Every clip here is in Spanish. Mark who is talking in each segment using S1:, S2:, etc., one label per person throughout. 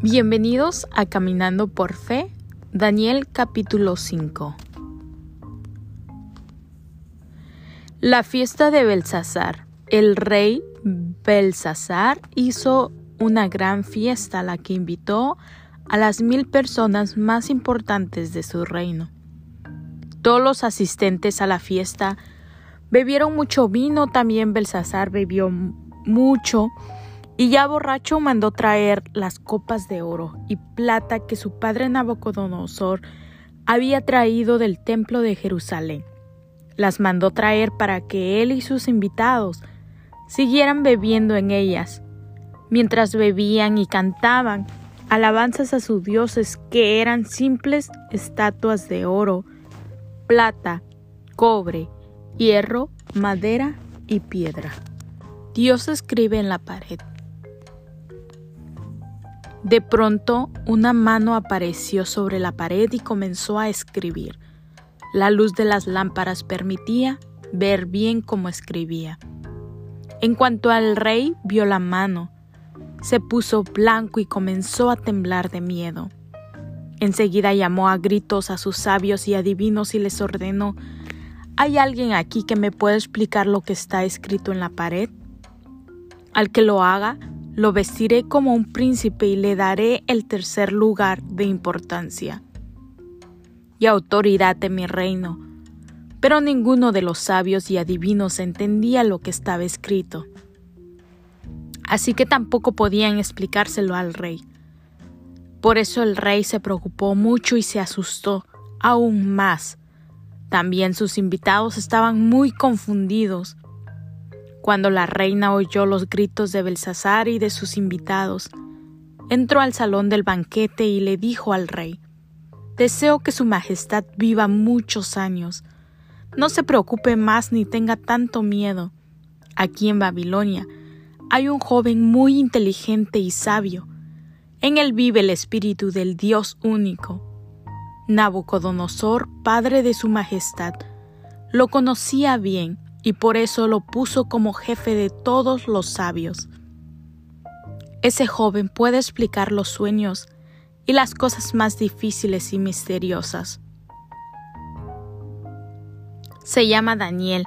S1: Bienvenidos a Caminando por Fe, Daniel capítulo 5. La fiesta de Belsasar. El rey Belsasar hizo una gran fiesta a la que invitó a las mil personas más importantes de su reino. Todos los asistentes a la fiesta bebieron mucho vino, también Belsasar bebió mucho y ya borracho mandó traer las copas de oro y plata que su padre Nabucodonosor había traído del templo de Jerusalén. Las mandó traer para que él y sus invitados siguieran bebiendo en ellas. Mientras bebían y cantaban alabanzas a sus dioses que eran simples estatuas de oro, plata, cobre, hierro, madera y piedra. Dios escribe en la pared. De pronto una mano apareció sobre la pared y comenzó a escribir. La luz de las lámparas permitía ver bien cómo escribía. En cuanto al rey vio la mano, se puso blanco y comenzó a temblar de miedo. Enseguida llamó a gritos a sus sabios y adivinos y les ordenó ¿Hay alguien aquí que me pueda explicar lo que está escrito en la pared? Al que lo haga, lo vestiré como un príncipe y le daré el tercer lugar de importancia y autoridad de mi reino. Pero ninguno de los sabios y adivinos entendía lo que estaba escrito. Así que tampoco podían explicárselo al rey. Por eso el rey se preocupó mucho y se asustó aún más. También sus invitados estaban muy confundidos cuando la reina oyó los gritos de Belsasar y de sus invitados, entró al salón del banquete y le dijo al rey, Deseo que Su Majestad viva muchos años. No se preocupe más ni tenga tanto miedo. Aquí en Babilonia hay un joven muy inteligente y sabio. En él vive el espíritu del Dios único. Nabucodonosor, padre de Su Majestad, lo conocía bien y por eso lo puso como jefe de todos los sabios. Ese joven puede explicar los sueños y las cosas más difíciles y misteriosas. Se llama Daniel,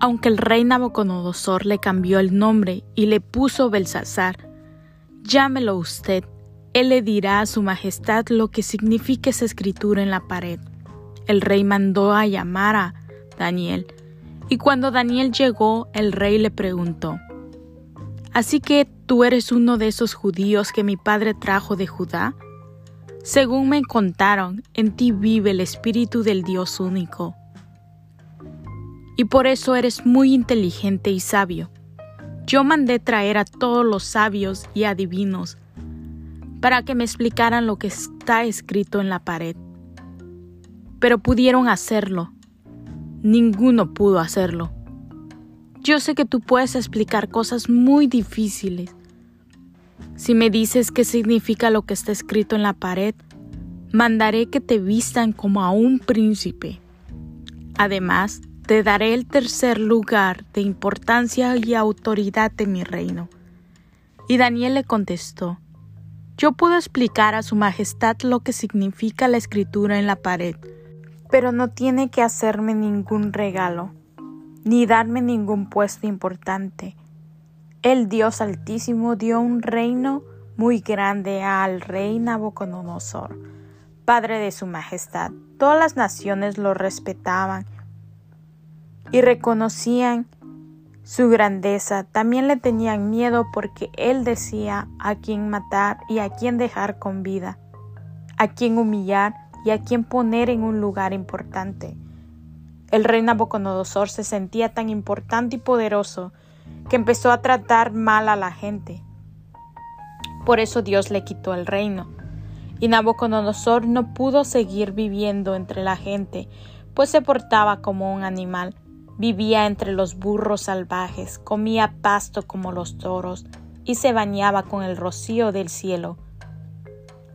S1: aunque el rey Nabucodonosor le cambió el nombre y le puso Belsasar. Llámelo usted, él le dirá a su majestad lo que significa esa escritura en la pared. El rey mandó a llamar a Daniel, y cuando Daniel llegó, el rey le preguntó, ¿Así que tú eres uno de esos judíos que mi padre trajo de Judá? Según me contaron, en ti vive el Espíritu del Dios único. Y por eso eres muy inteligente y sabio. Yo mandé traer a todos los sabios y adivinos para que me explicaran lo que está escrito en la pared. Pero pudieron hacerlo, Ninguno pudo hacerlo. Yo sé que tú puedes explicar cosas muy difíciles. Si me dices qué significa lo que está escrito en la pared, mandaré que te vistan como a un príncipe. Además, te daré el tercer lugar de importancia y autoridad de mi reino. Y Daniel le contestó, Yo puedo explicar a Su Majestad lo que significa la escritura en la pared pero no tiene que hacerme ningún regalo, ni darme ningún puesto importante. El Dios Altísimo dio un reino muy grande al rey Nabucodonosor, padre de su majestad. Todas las naciones lo respetaban y reconocían su grandeza. También le tenían miedo porque él decía a quién matar y a quién dejar con vida, a quién humillar y a quien poner en un lugar importante. El rey Nabucodonosor se sentía tan importante y poderoso que empezó a tratar mal a la gente. Por eso Dios le quitó el reino. Y Nabucodonosor no pudo seguir viviendo entre la gente, pues se portaba como un animal. Vivía entre los burros salvajes, comía pasto como los toros y se bañaba con el rocío del cielo.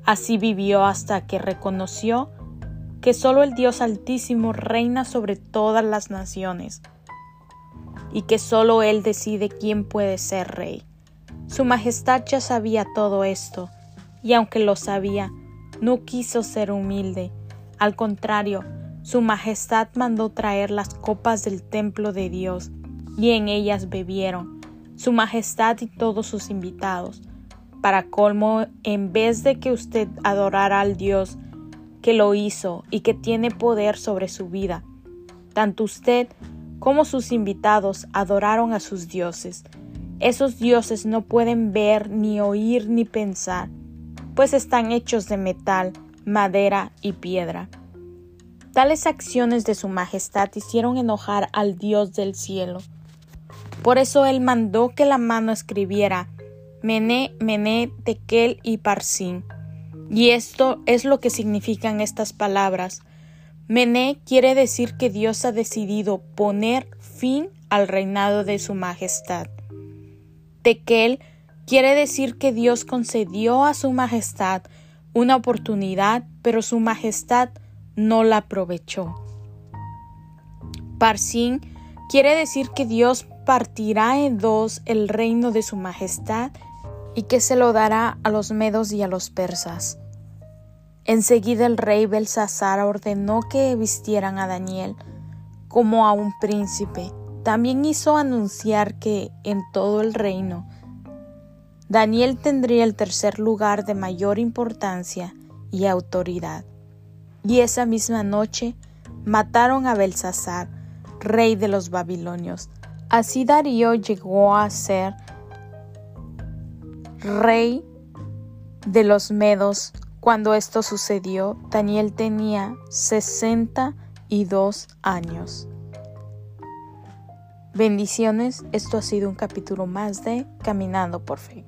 S1: Así vivió hasta que reconoció que solo el Dios Altísimo reina sobre todas las naciones y que solo Él decide quién puede ser rey. Su Majestad ya sabía todo esto y aunque lo sabía, no quiso ser humilde. Al contrario, su Majestad mandó traer las copas del templo de Dios, y en ellas bebieron, Su Majestad y todos sus invitados. Para colmo, en vez de que usted adorara al Dios que lo hizo y que tiene poder sobre su vida, tanto usted como sus invitados adoraron a sus dioses. Esos dioses no pueden ver, ni oír, ni pensar, pues están hechos de metal, madera y piedra. Tales acciones de su majestad hicieron enojar al Dios del cielo. Por eso él mandó que la mano escribiera Mené, Mené, Tekel y Parsin. Y esto es lo que significan estas palabras. Mené quiere decir que Dios ha decidido poner fin al reinado de su majestad. Tekel quiere decir que Dios concedió a su majestad una oportunidad, pero su majestad no la aprovechó. Parsin quiere decir que Dios partirá en dos el reino de su majestad y que se lo dará a los medos y a los persas. Enseguida el rey Belsasar ordenó que vistieran a Daniel como a un príncipe. También hizo anunciar que en todo el reino Daniel tendría el tercer lugar de mayor importancia y autoridad. Y esa misma noche mataron a Belsasar, rey de los babilonios. Así Darío llegó a ser rey de los medos. Cuando esto sucedió, Daniel tenía 62 años. Bendiciones, esto ha sido un capítulo más de Caminando por Fe.